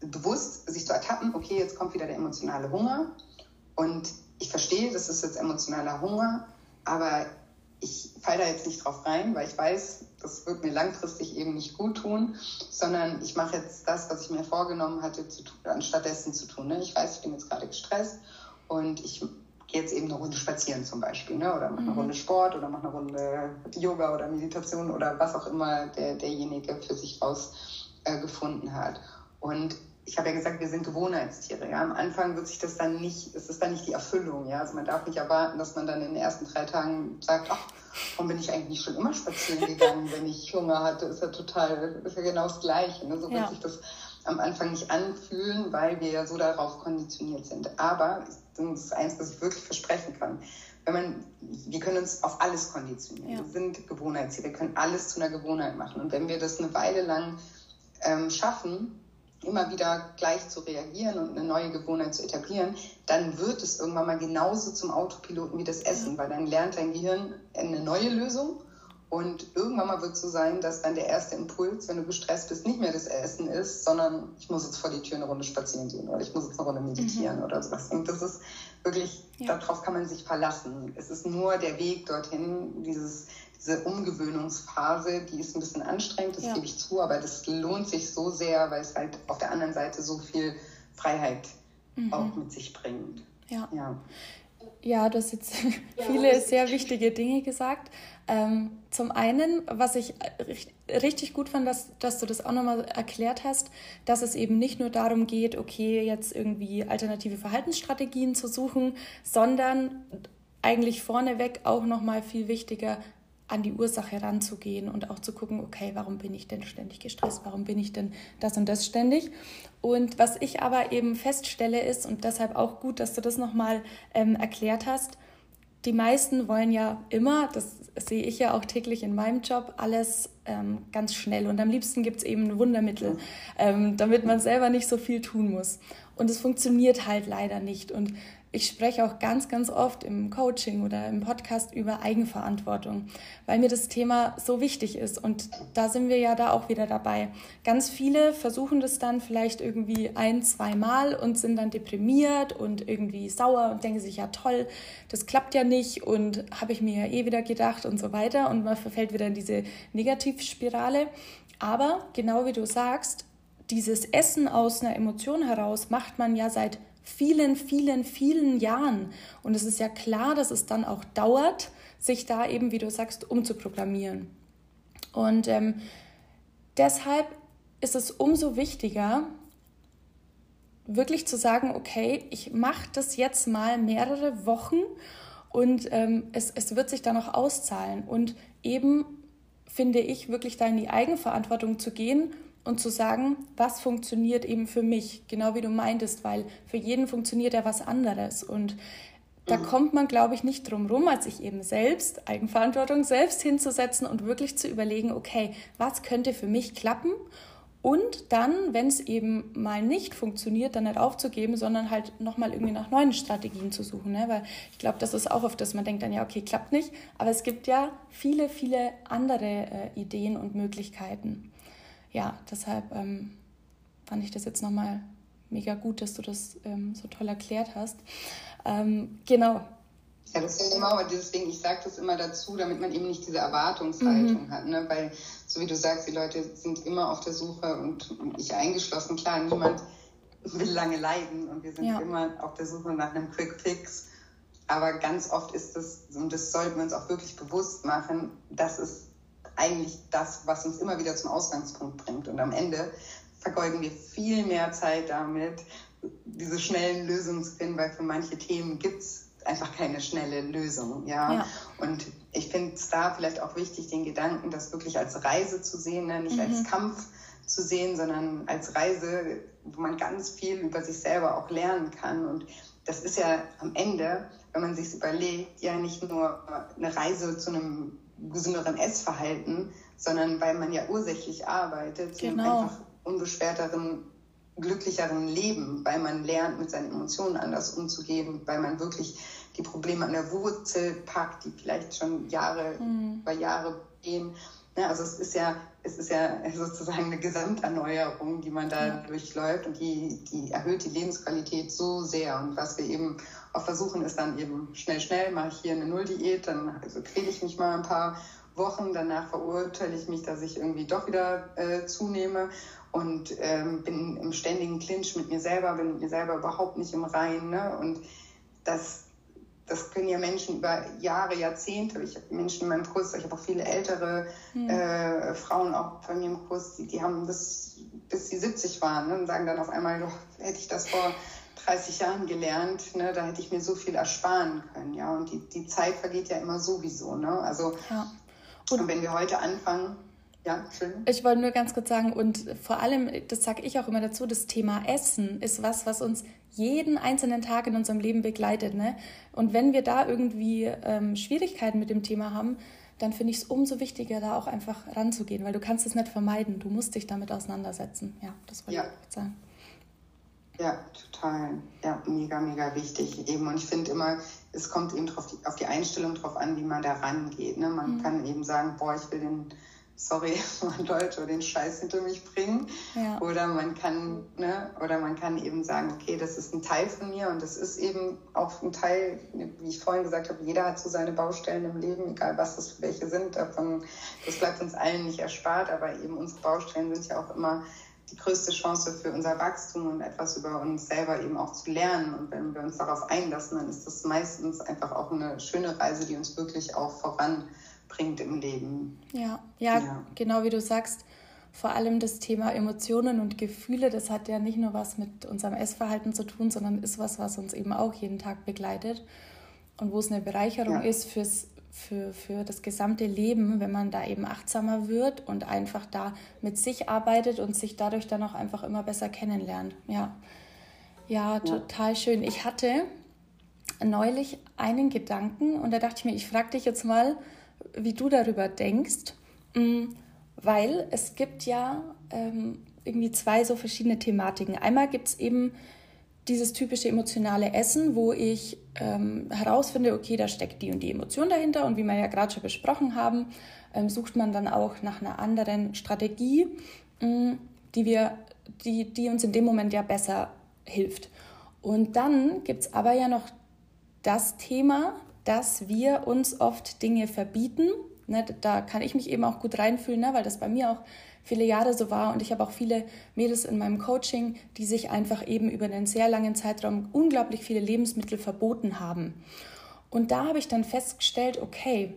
bewusst sich zu ertappen, okay, jetzt kommt wieder der emotionale Hunger und ich verstehe, das ist jetzt emotionaler Hunger, aber ich falle da jetzt nicht drauf rein, weil ich weiß, das wird mir langfristig eben nicht gut tun, sondern ich mache jetzt das, was ich mir vorgenommen hatte, zu tun, anstatt dessen zu tun. Ne? Ich weiß, ich bin jetzt gerade gestresst und ich gehe jetzt eben eine Runde spazieren zum Beispiel, ne? oder mache eine mhm. Runde Sport oder mache eine Runde Yoga oder Meditation oder was auch immer der, derjenige für sich rausgefunden äh, hat. Und ich habe ja gesagt, wir sind Gewohnheitstiere. Ja? Am Anfang wird sich das dann nicht, es ist dann nicht die Erfüllung. Ja? Also man darf nicht erwarten, dass man dann in den ersten drei Tagen sagt, ach, warum bin ich eigentlich schon immer spazieren gegangen, wenn ich Hunger hatte? Ist ja total, ist ja genau das Gleiche. Ne? So ja. wird sich das am Anfang nicht anfühlen, weil wir ja so darauf konditioniert sind. Aber das ist eins, was ich wirklich versprechen kann. Wenn man, wir können uns auf alles konditionieren. Ja. Wir sind Gewohnheitstiere. Wir können alles zu einer Gewohnheit machen. Und wenn wir das eine Weile lang ähm, schaffen, immer wieder gleich zu reagieren und eine neue Gewohnheit zu etablieren, dann wird es irgendwann mal genauso zum Autopiloten wie das Essen, weil dann lernt dein Gehirn eine neue Lösung Und irgendwann mal wird es so sein, dass dann der erste Impuls, wenn du gestresst bist, nicht mehr das Essen ist, sondern ich muss jetzt vor die Tür eine Runde spazieren gehen oder ich muss jetzt eine Runde meditieren mhm. oder sowas. Und das ist wirklich, ja. darauf kann man sich verlassen. Es ist nur der Weg dorthin, dieses, diese Umgewöhnungsphase, die ist ein bisschen anstrengend, das ja. gebe ich zu, aber das lohnt sich so sehr, weil es halt auf der anderen Seite so viel Freiheit mhm. auch mit sich bringt. Ja. ja. Ja, du hast jetzt viele sehr wichtige Dinge gesagt. Ähm, zum einen, was ich richtig gut fand, dass, dass du das auch nochmal erklärt hast, dass es eben nicht nur darum geht, okay, jetzt irgendwie alternative Verhaltensstrategien zu suchen, sondern eigentlich vorneweg auch nochmal viel wichtiger, an die Ursache ranzugehen und auch zu gucken, okay, warum bin ich denn ständig gestresst, warum bin ich denn das und das ständig. Und was ich aber eben feststelle ist, und deshalb auch gut, dass du das nochmal ähm, erklärt hast, die meisten wollen ja immer, das sehe ich ja auch täglich in meinem Job, alles ähm, ganz schnell. Und am liebsten gibt es eben ein Wundermittel, ähm, damit man selber nicht so viel tun muss. Und es funktioniert halt leider nicht. Und ich spreche auch ganz, ganz oft im Coaching oder im Podcast über Eigenverantwortung, weil mir das Thema so wichtig ist. Und da sind wir ja da auch wieder dabei. Ganz viele versuchen das dann vielleicht irgendwie ein, zwei Mal und sind dann deprimiert und irgendwie sauer und denken sich, ja toll, das klappt ja nicht und habe ich mir ja eh wieder gedacht und so weiter. Und man verfällt wieder in diese Negativspirale. Aber genau wie du sagst, dieses Essen aus einer Emotion heraus macht man ja seit vielen, vielen, vielen Jahren. Und es ist ja klar, dass es dann auch dauert, sich da eben, wie du sagst, umzuprogrammieren. Und ähm, deshalb ist es umso wichtiger, wirklich zu sagen, okay, ich mache das jetzt mal mehrere Wochen und ähm, es, es wird sich dann auch auszahlen. Und eben finde ich, wirklich da in die Eigenverantwortung zu gehen und zu sagen, was funktioniert eben für mich, genau wie du meintest, weil für jeden funktioniert ja was anderes. Und da mhm. kommt man, glaube ich, nicht drum rum, als sich eben selbst, Eigenverantwortung selbst hinzusetzen und wirklich zu überlegen, okay, was könnte für mich klappen? Und dann, wenn es eben mal nicht funktioniert, dann nicht aufzugeben, sondern halt nochmal irgendwie nach neuen Strategien zu suchen. Ne? Weil ich glaube, das ist auch oft, dass man denkt dann, ja, okay, klappt nicht. Aber es gibt ja viele, viele andere äh, Ideen und Möglichkeiten ja, deshalb ähm, fand ich das jetzt nochmal mega gut, dass du das ähm, so toll erklärt hast. Ähm, genau. Ja, das ist ja immer, aber deswegen, ich sage das immer dazu, damit man eben nicht diese Erwartungshaltung mhm. hat, ne? weil, so wie du sagst, die Leute sind immer auf der Suche und ich eingeschlossen, klar, niemand will lange leiden und wir sind ja. immer auf der Suche nach einem Quick Fix. Aber ganz oft ist das, und das sollten wir uns auch wirklich bewusst machen, dass es eigentlich das, was uns immer wieder zum Ausgangspunkt bringt. Und am Ende vergeuden wir viel mehr Zeit damit, diese schnellen Lösungen zu finden, weil für manche Themen gibt es einfach keine schnelle Lösung. Ja? ja. Und ich finde es da vielleicht auch wichtig, den Gedanken, das wirklich als Reise zu sehen, ne? nicht mhm. als Kampf zu sehen, sondern als Reise, wo man ganz viel über sich selber auch lernen kann. Und das ist ja am Ende, wenn man sich überlegt, ja nicht nur eine Reise zu einem gesünderen Essverhalten, sondern weil man ja ursächlich arbeitet zu genau. einem einfach unbeschwerteren, glücklicheren Leben, weil man lernt, mit seinen Emotionen anders umzugehen, weil man wirklich die Probleme an der Wurzel packt, die vielleicht schon Jahre mhm. über Jahre gehen. Ja, also es ist ja, es ist ja sozusagen eine Gesamterneuerung, die man da ja. durchläuft und die, die erhöht die Lebensqualität so sehr. Und was wir eben auch versuchen, ist dann eben schnell, schnell, mache ich hier eine Nulldiät, dann also quäle ich mich mal ein paar Wochen, danach verurteile ich mich, dass ich irgendwie doch wieder äh, zunehme und ähm, bin im ständigen Clinch mit mir selber, bin mit mir selber überhaupt nicht im Reinen. Ne? Und das, das können ja Menschen über Jahre, Jahrzehnte. Ich habe Menschen in meinem Kurs, ich habe auch viele ältere mhm. äh, Frauen auch bei mir im Kurs, die, die haben das, bis sie 70 waren ne? und sagen dann auf einmal, doch, hätte ich das vor 30 Jahren gelernt, ne, da hätte ich mir so viel ersparen können, ja. Und die, die Zeit vergeht ja immer sowieso, ne? Also ja. und, und, wenn wir heute anfangen, ja, schön. Ich wollte nur ganz kurz sagen, und vor allem, das sage ich auch immer dazu, das Thema Essen ist was, was uns jeden einzelnen Tag in unserem Leben begleitet. Ne? Und wenn wir da irgendwie ähm, Schwierigkeiten mit dem Thema haben, dann finde ich es umso wichtiger, da auch einfach ranzugehen, weil du kannst es nicht vermeiden. Du musst dich damit auseinandersetzen. Ja, das wollte ja. ich sagen. Ja, total. Ja, mega, mega wichtig eben. Und ich finde immer, es kommt eben drauf, auf die Einstellung drauf an, wie man da rangeht. Ne? Man mhm. kann eben sagen, boah, ich will den sorry, mein Deutsch, oder den Scheiß hinter mich bringen. Ja. Oder man kann, ne, oder man kann eben sagen, okay, das ist ein Teil von mir und das ist eben auch ein Teil, wie ich vorhin gesagt habe, jeder hat so seine Baustellen im Leben, egal was das für welche sind. Davon, das bleibt uns allen nicht erspart, aber eben unsere Baustellen sind ja auch immer die größte Chance für unser Wachstum und etwas über uns selber eben auch zu lernen. Und wenn wir uns darauf einlassen, dann ist das meistens einfach auch eine schöne Reise, die uns wirklich auch voran bringt im Leben. Ja, ja, ja, genau wie du sagst, vor allem das Thema Emotionen und Gefühle, das hat ja nicht nur was mit unserem Essverhalten zu tun, sondern ist was, was uns eben auch jeden Tag begleitet und wo es eine Bereicherung ja. ist fürs, für, für das gesamte Leben, wenn man da eben achtsamer wird und einfach da mit sich arbeitet und sich dadurch dann auch einfach immer besser kennenlernt. Ja, ja, ja. total schön. Ich hatte neulich einen Gedanken und da dachte ich mir, ich frage dich jetzt mal, wie du darüber denkst, mm, weil es gibt ja ähm, irgendwie zwei so verschiedene Thematiken. Einmal gibt es eben dieses typische emotionale Essen, wo ich ähm, herausfinde, okay, da steckt die und die Emotion dahinter und wie wir ja gerade schon besprochen haben, ähm, sucht man dann auch nach einer anderen Strategie, ähm, die, wir, die, die uns in dem Moment ja besser hilft. Und dann gibt es aber ja noch das Thema, dass wir uns oft Dinge verbieten. Ne, da kann ich mich eben auch gut reinfühlen, ne, weil das bei mir auch viele Jahre so war und ich habe auch viele Mädels in meinem Coaching, die sich einfach eben über einen sehr langen Zeitraum unglaublich viele Lebensmittel verboten haben. Und da habe ich dann festgestellt, okay,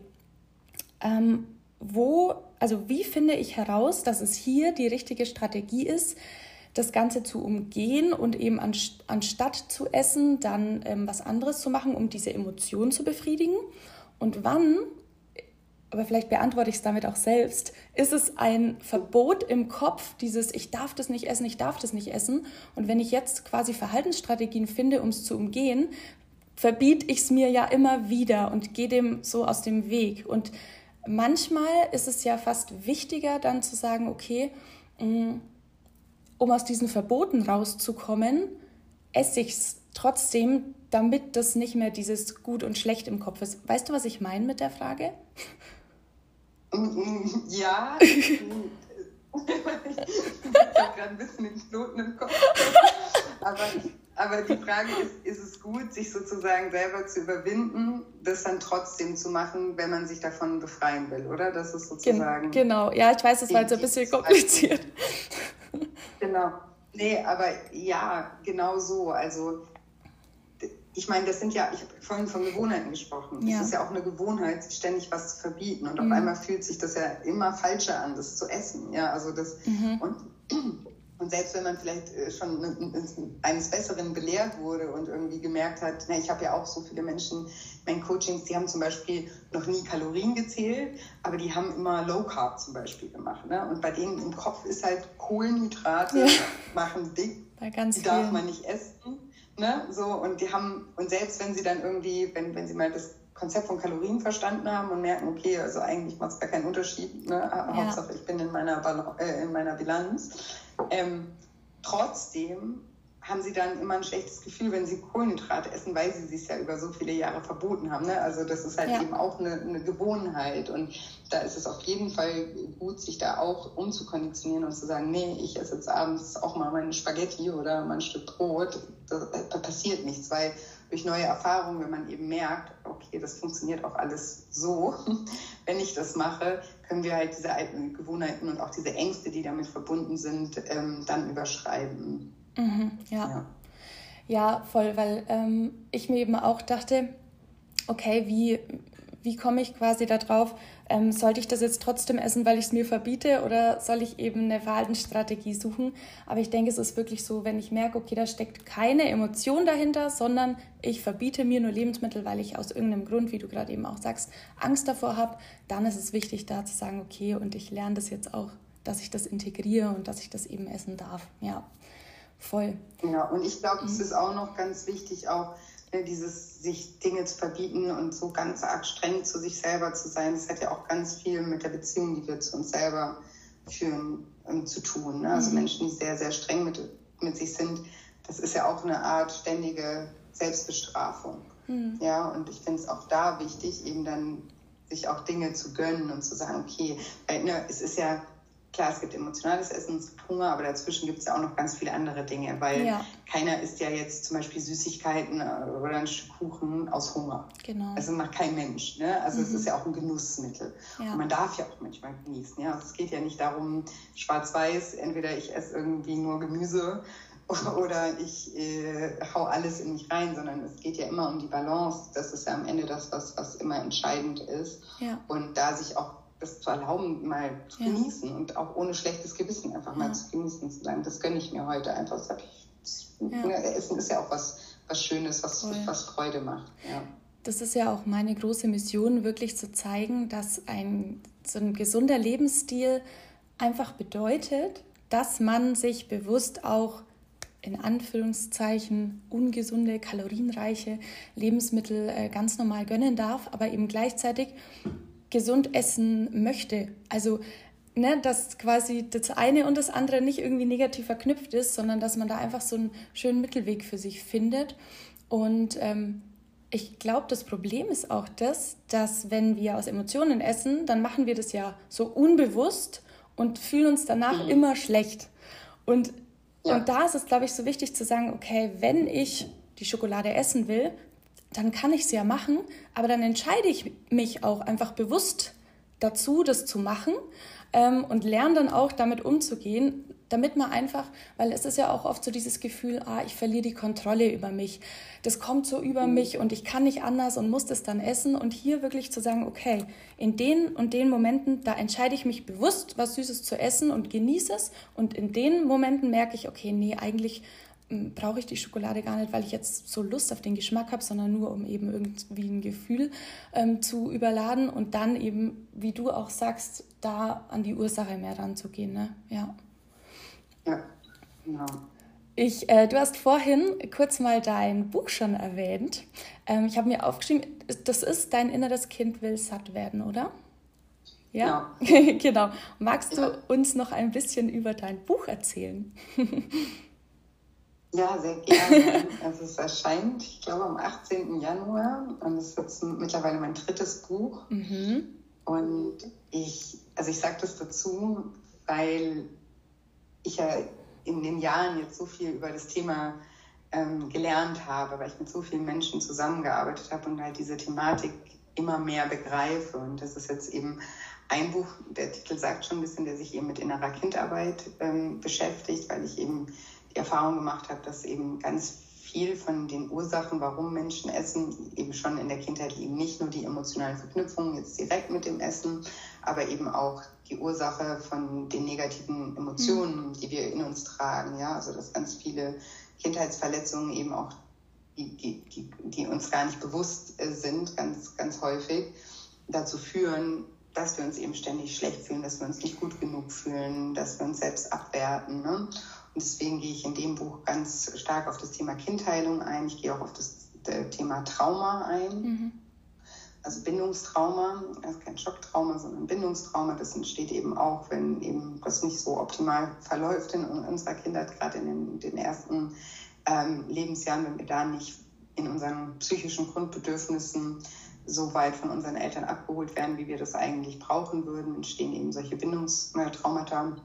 ähm, wo, also wie finde ich heraus, dass es hier die richtige Strategie ist, das Ganze zu umgehen und eben anstatt zu essen, dann ähm, was anderes zu machen, um diese Emotionen zu befriedigen. Und wann, aber vielleicht beantworte ich es damit auch selbst, ist es ein Verbot im Kopf, dieses Ich darf das nicht essen, ich darf das nicht essen. Und wenn ich jetzt quasi Verhaltensstrategien finde, um es zu umgehen, verbiete ich es mir ja immer wieder und gehe dem so aus dem Weg. Und manchmal ist es ja fast wichtiger, dann zu sagen, okay, mm, um aus diesen Verboten rauszukommen, esse ich es trotzdem, damit das nicht mehr dieses Gut und Schlecht im Kopf ist. Weißt du, was ich meine mit der Frage? Ja. ich habe gerade ein bisschen den Knoten im Kopf. Aber, aber die Frage ist, ist es gut, sich sozusagen selber zu überwinden, das dann trotzdem zu machen, wenn man sich davon befreien will, oder? Das ist sozusagen. Genau, ja, ich weiß, es war jetzt ein bisschen kompliziert. Genau. Nee, aber ja, genau so. Also ich meine, das sind ja, ich habe vorhin von Gewohnheiten gesprochen. Ja. Es ist ja auch eine Gewohnheit, ständig was zu verbieten. Und mhm. auf einmal fühlt sich das ja immer falscher an, das zu essen. Ja, also das mhm. und und selbst wenn man vielleicht äh, schon eines Besseren belehrt wurde und irgendwie gemerkt hat, na, ich habe ja auch so viele Menschen, meine Coachings, die haben zum Beispiel noch nie Kalorien gezählt, aber die haben immer Low Carb zum Beispiel gemacht. Ne? Und bei denen im Kopf ist halt Kohlenhydrate ja. machen dick, die darf man nicht essen. Ne? So, und die haben, und selbst wenn sie dann irgendwie, wenn, wenn sie mal das Konzept von Kalorien verstanden haben und merken, okay, also eigentlich macht es gar keinen Unterschied, ne? Ja. Hauptsache ich bin in meiner, äh, in meiner Bilanz ähm, trotzdem haben sie dann immer ein schlechtes Gefühl, wenn sie Kohlenhydrate essen, weil sie sich ja über so viele Jahre verboten haben. Ne? Also das ist halt ja. eben auch eine, eine, Gewohnheit und da ist es auf jeden Fall gut, sich da auch umzukonditionieren und zu sagen, nee, ich esse jetzt abends auch mal meine Spaghetti oder mein Stück Brot. Da, da passiert nichts, weil durch neue Erfahrungen, wenn man eben merkt, okay, das funktioniert auch alles so, wenn ich das mache, können wir halt diese alten Gewohnheiten und auch diese Ängste, die damit verbunden sind, ähm, dann überschreiben. Mhm, ja. ja. ja. voll, weil ähm, ich mir eben auch dachte, okay, wie, wie komme ich quasi darauf, ähm, sollte ich das jetzt trotzdem essen, weil ich es mir verbiete oder soll ich eben eine Verhaltensstrategie suchen? Aber ich denke, es ist wirklich so, wenn ich merke, okay, da steckt keine Emotion dahinter, sondern ich verbiete mir nur Lebensmittel, weil ich aus irgendeinem Grund, wie du gerade eben auch sagst, Angst davor habe, dann ist es wichtig, da zu sagen, okay, und ich lerne das jetzt auch, dass ich das integriere und dass ich das eben essen darf. Ja, voll. Ja, und ich glaube, es mhm. ist auch noch ganz wichtig, auch Ne, dieses sich Dinge zu verbieten und so ganz arg streng zu sich selber zu sein, das hat ja auch ganz viel mit der Beziehung, die wir zu uns selber führen, um, zu tun. Ne? Also mhm. Menschen, die sehr, sehr streng mit, mit sich sind, das ist ja auch eine Art ständige Selbstbestrafung. Mhm. Ja, und ich finde es auch da wichtig, eben dann sich auch Dinge zu gönnen und zu sagen, okay, weil, ne, es ist ja klar, es gibt emotionales Essen, es gibt Hunger, aber dazwischen gibt es ja auch noch ganz viele andere Dinge, weil ja. keiner isst ja jetzt zum Beispiel Süßigkeiten äh, oder ein Stück Kuchen aus Hunger. Genau. Also macht kein Mensch. Ne? Also mhm. es ist ja auch ein Genussmittel. Ja. Und man darf ja auch manchmal genießen. Ja? Also es geht ja nicht darum, schwarz-weiß, entweder ich esse irgendwie nur Gemüse oder ich äh, hau alles in mich rein, sondern es geht ja immer um die Balance. Das ist ja am Ende das, was, was immer entscheidend ist. Ja. Und da sich auch das zu erlauben, mal zu ja. genießen und auch ohne schlechtes Gewissen einfach ja. mal zu genießen zu sein. Das gönne ich mir heute einfach. Das ich, ja. Essen ist ja auch was, was Schönes, was, was Freude macht. Ja. Das ist ja auch meine große Mission, wirklich zu zeigen, dass ein, so ein gesunder Lebensstil einfach bedeutet, dass man sich bewusst auch in Anführungszeichen ungesunde, kalorienreiche Lebensmittel äh, ganz normal gönnen darf, aber eben gleichzeitig gesund essen möchte. Also, ne, dass quasi das eine und das andere nicht irgendwie negativ verknüpft ist, sondern dass man da einfach so einen schönen Mittelweg für sich findet. Und ähm, ich glaube, das Problem ist auch das, dass wenn wir aus Emotionen essen, dann machen wir das ja so unbewusst und fühlen uns danach mhm. immer schlecht. Und, ja. und da ist es, glaube ich, so wichtig zu sagen, okay, wenn ich die Schokolade essen will, dann kann ich es ja machen, aber dann entscheide ich mich auch einfach bewusst dazu, das zu machen ähm, und lerne dann auch damit umzugehen, damit man einfach, weil es ist ja auch oft so dieses Gefühl, ah, ich verliere die Kontrolle über mich. Das kommt so über mhm. mich und ich kann nicht anders und muss das dann essen. Und hier wirklich zu sagen, okay, in den und den Momenten, da entscheide ich mich bewusst, was Süßes zu essen und genieße es. Und in den Momenten merke ich, okay, nee, eigentlich brauche ich die Schokolade gar nicht, weil ich jetzt so Lust auf den Geschmack habe, sondern nur um eben irgendwie ein Gefühl ähm, zu überladen und dann eben, wie du auch sagst, da an die Ursache mehr ranzugehen. Ne? Ja. Ja, genau. Ich, äh, du hast vorhin kurz mal dein Buch schon erwähnt. Ähm, ich habe mir aufgeschrieben, das ist Dein inneres Kind will satt werden, oder? Ja, genau. genau. Magst du uns noch ein bisschen über dein Buch erzählen? Ja, sehr gerne. also es erscheint, ich glaube, am 18. Januar und es ist jetzt mittlerweile mein drittes Buch. Mhm. Und ich, also ich sage das dazu, weil ich ja in den Jahren jetzt so viel über das Thema ähm, gelernt habe, weil ich mit so vielen Menschen zusammengearbeitet habe und halt diese Thematik immer mehr begreife. Und das ist jetzt eben ein Buch, der Titel sagt schon ein bisschen, der sich eben mit innerer Kindarbeit ähm, beschäftigt, weil ich eben die Erfahrung gemacht habe, dass eben ganz viel von den Ursachen, warum Menschen essen, eben schon in der Kindheit liegen. Nicht nur die emotionalen Verknüpfungen jetzt direkt mit dem Essen, aber eben auch die Ursache von den negativen Emotionen, mhm. die wir in uns tragen. Ja, also dass ganz viele Kindheitsverletzungen eben auch, die, die, die, die uns gar nicht bewusst äh, sind, ganz, ganz häufig dazu führen, dass wir uns eben ständig schlecht fühlen, dass wir uns nicht gut genug fühlen, dass wir uns selbst abwerten. Ne? Und deswegen gehe ich in dem Buch ganz stark auf das Thema Kindheilung ein. Ich gehe auch auf das Thema Trauma ein. Mhm. Also Bindungstrauma, also kein Schocktrauma, sondern Bindungstrauma. Das entsteht eben auch, wenn eben das nicht so optimal verläuft in unserer Kindheit, gerade in den, den ersten ähm, Lebensjahren, wenn wir da nicht in unseren psychischen Grundbedürfnissen so weit von unseren Eltern abgeholt werden, wie wir das eigentlich brauchen würden, entstehen eben solche Bindungstraumata.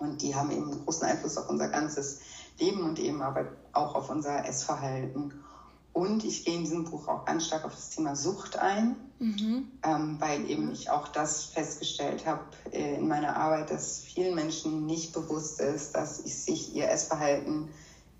Und die haben eben einen großen Einfluss auf unser ganzes Leben und eben aber auch auf unser Essverhalten. Und ich gehe in diesem Buch auch ganz stark auf das Thema Sucht ein, mhm. ähm, weil eben ich auch das festgestellt habe äh, in meiner Arbeit, dass vielen Menschen nicht bewusst ist, dass sich ihr Essverhalten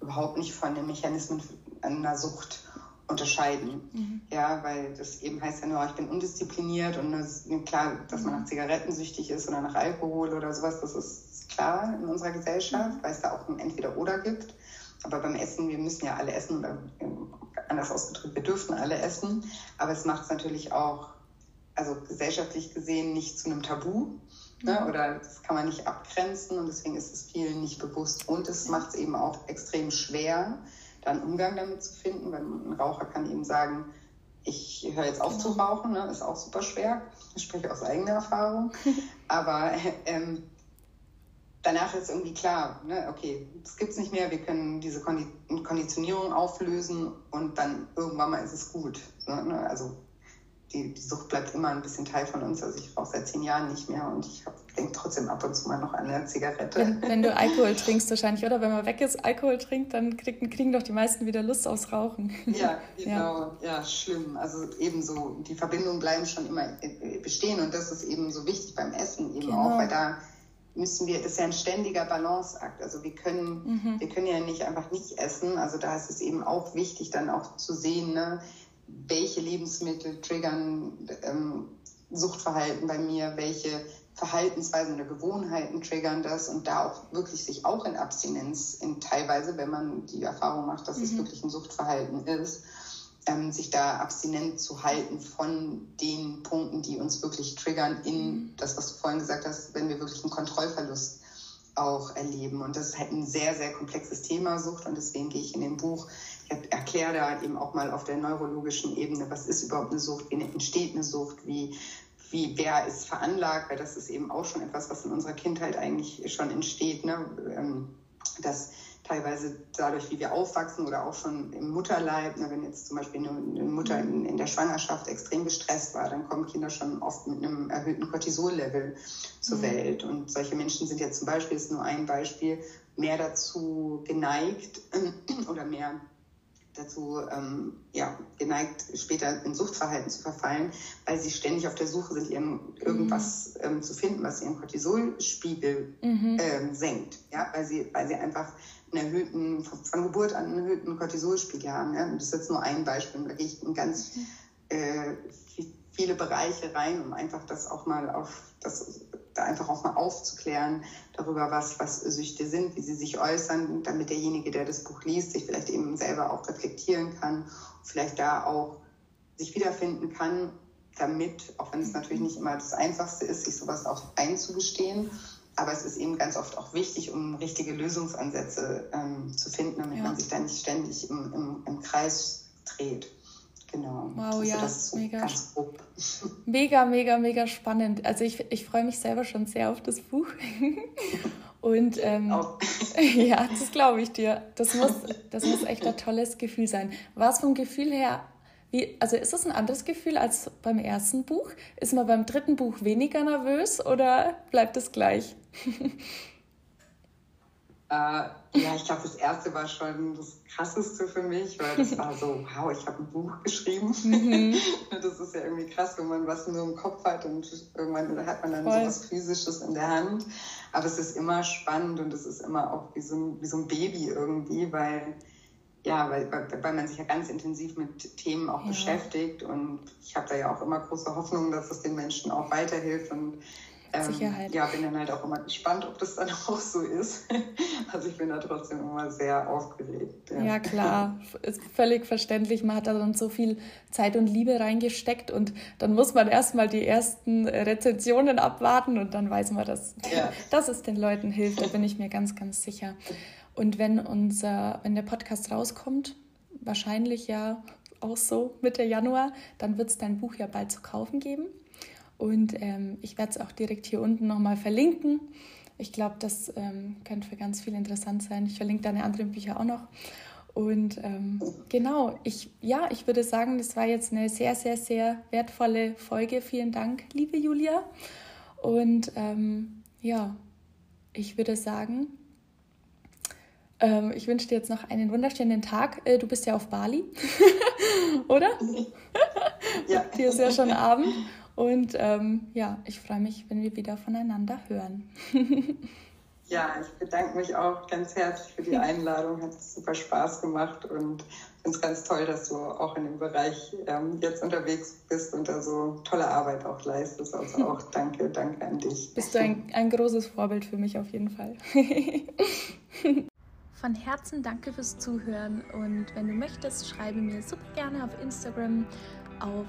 überhaupt nicht von den Mechanismen einer Sucht unterscheiden. Mhm. Ja, weil das eben heißt ja nur, ich bin undiszipliniert und das, klar, dass man nach Zigaretten süchtig ist oder nach Alkohol oder sowas, das ist klar in unserer Gesellschaft, weil es da auch ein Entweder-Oder gibt. Aber beim Essen, wir müssen ja alle essen oder anders ausgedrückt, wir dürfen alle essen. Aber es macht es natürlich auch, also gesellschaftlich gesehen, nicht zu einem Tabu. Ne? Oder das kann man nicht abgrenzen und deswegen ist es vielen nicht bewusst. Und es macht es eben auch extrem schwer, dann Umgang damit zu finden, weil ein Raucher kann eben sagen, ich höre jetzt auf zu genau. rauchen, ne? ist auch super schwer. Ich spreche aus eigener Erfahrung. Aber ähm, danach ist irgendwie klar, ne, okay, das gibt es nicht mehr, wir können diese Konditionierung auflösen und dann irgendwann mal ist es gut. Ne? Also die, die Sucht bleibt immer ein bisschen Teil von uns. Also ich rauche seit zehn Jahren nicht mehr und ich denke trotzdem ab und zu mal noch an eine Zigarette. Wenn, wenn, du Alkohol trinkst wahrscheinlich, oder? Wenn man weg ist, Alkohol trinkt, dann kriegen, kriegen doch die meisten wieder Lust aufs Rauchen. Ja, genau. Ja. ja, schlimm. Also ebenso, die Verbindungen bleiben schon immer äh, bestehen und das ist eben so wichtig beim Essen eben genau. auch, weil da müssen wir, das ist ja ein ständiger Balanceakt. Also wir können, mhm. wir können ja nicht einfach nicht essen. Also da ist es eben auch wichtig, dann auch zu sehen, ne, welche Lebensmittel triggern ähm, Suchtverhalten bei mir, welche Verhaltensweisen oder Gewohnheiten triggern das und da auch wirklich sich auch in Abstinenz, in teilweise, wenn man die Erfahrung macht, dass mhm. es wirklich ein Suchtverhalten ist, ähm, sich da abstinent zu halten von den Punkten, die uns wirklich triggern in mhm. das, was du vorhin gesagt hast, wenn wir wirklich einen Kontrollverlust auch erleben. Und das ist halt ein sehr, sehr komplexes Thema, Sucht. Und deswegen gehe ich in dem Buch, ich erkläre da eben auch mal auf der neurologischen Ebene, was ist überhaupt eine Sucht, wie entsteht eine Sucht, wie, wie wer ist veranlagt, weil das ist eben auch schon etwas, was in unserer Kindheit eigentlich schon entsteht. Ne? Ähm, dass teilweise dadurch, wie wir aufwachsen oder auch schon im Mutterleib, ne, wenn jetzt zum Beispiel eine, eine Mutter in, in, der Schwangerschaft extrem gestresst war, dann kommen Kinder schon oft mit einem erhöhten Cortisol-Level zur mhm. Welt. Und solche Menschen sind ja zum Beispiel, ist nur ein Beispiel, mehr dazu geneigt oder mehr dazu ähm, ja, geneigt, später in Suchtverhalten zu verfallen, weil sie ständig auf der Suche sind, ihren, irgendwas mhm. ähm, zu finden, was ihren Cortisolspiegel mhm. ähm, senkt. Ja? Weil, sie, weil sie einfach einen erhöhten, von Geburt an einen erhöhten Cortisolspiegel haben. Ja? das ist jetzt nur ein Beispiel. Da gehe ich in ganz äh, viele Bereiche rein, um einfach das auch mal auf das da einfach auch mal aufzuklären darüber, was, was Süchte sind, wie sie sich äußern, damit derjenige, der das Buch liest, sich vielleicht eben selber auch reflektieren kann, vielleicht da auch sich wiederfinden kann, damit, auch wenn es natürlich nicht immer das Einfachste ist, sich sowas auch einzugestehen, aber es ist eben ganz oft auch wichtig, um richtige Lösungsansätze ähm, zu finden, damit ja. man sich da nicht ständig im, im, im Kreis dreht. Genau. Wow, also ja, so mega. Mega, mega, mega spannend. Also ich, ich freue mich selber schon sehr auf das Buch. Und ähm, ja, das glaube ich dir. Das muss, das muss echt ein tolles Gefühl sein. War es vom Gefühl her wie, also ist das ein anderes Gefühl als beim ersten Buch? Ist man beim dritten Buch weniger nervös oder bleibt es gleich? äh, ja, ich glaube, das erste war schon das Krasseste für mich, weil das war so, wow, ich habe ein Buch geschrieben. Mhm. das ist ja irgendwie krass, wenn man was nur im Kopf hat und irgendwann hat man dann Voll. so was Physisches in der Hand. Aber es ist immer spannend und es ist immer auch wie so ein, wie so ein Baby irgendwie, weil ja, weil, weil man sich ja ganz intensiv mit Themen auch ja. beschäftigt und ich habe da ja auch immer große Hoffnung, dass es den Menschen auch weiterhilft und ähm, Sicherheit. Ja, bin dann halt auch immer gespannt, ob das dann auch so ist. Also ich bin da trotzdem immer sehr aufgeregt. Ja, ja klar, ist völlig verständlich. Man hat da dann so viel Zeit und Liebe reingesteckt und dann muss man erstmal die ersten Rezensionen abwarten und dann weiß man, dass, ja. dass es den Leuten hilft. Da bin ich mir ganz, ganz sicher. Und wenn unser, wenn der Podcast rauskommt, wahrscheinlich ja auch so Mitte Januar, dann wird es dein Buch ja bald zu kaufen geben. Und ähm, ich werde es auch direkt hier unten nochmal verlinken. Ich glaube, das ähm, könnte für ganz viel interessant sein. Ich verlinke deine anderen Bücher auch noch. Und ähm, genau, ich, ja, ich würde sagen, das war jetzt eine sehr, sehr, sehr wertvolle Folge. Vielen Dank, liebe Julia. Und ähm, ja, ich würde sagen, ähm, ich wünsche dir jetzt noch einen wunderschönen Tag. Äh, du bist ja auf Bali, oder? Ja. Hier ist ja schon Abend. Und ähm, ja, ich freue mich, wenn wir wieder voneinander hören. ja, ich bedanke mich auch ganz herzlich für die Einladung. Hat super Spaß gemacht und finde es ganz toll, dass du auch in dem Bereich ähm, jetzt unterwegs bist und da so tolle Arbeit auch leistest. Also auch danke, danke an dich. Bist du ein, ein großes Vorbild für mich auf jeden Fall. Von Herzen danke fürs Zuhören und wenn du möchtest, schreibe mir super gerne auf Instagram auf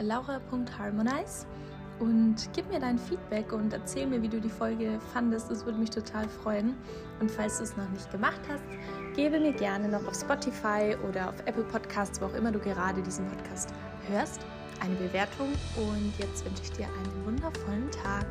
laura.harmonize und gib mir dein Feedback und erzähl mir, wie du die Folge fandest. Das würde mich total freuen. Und falls du es noch nicht gemacht hast, gebe mir gerne noch auf Spotify oder auf Apple Podcasts, wo auch immer du gerade diesen Podcast hörst, eine Bewertung. Und jetzt wünsche ich dir einen wundervollen Tag.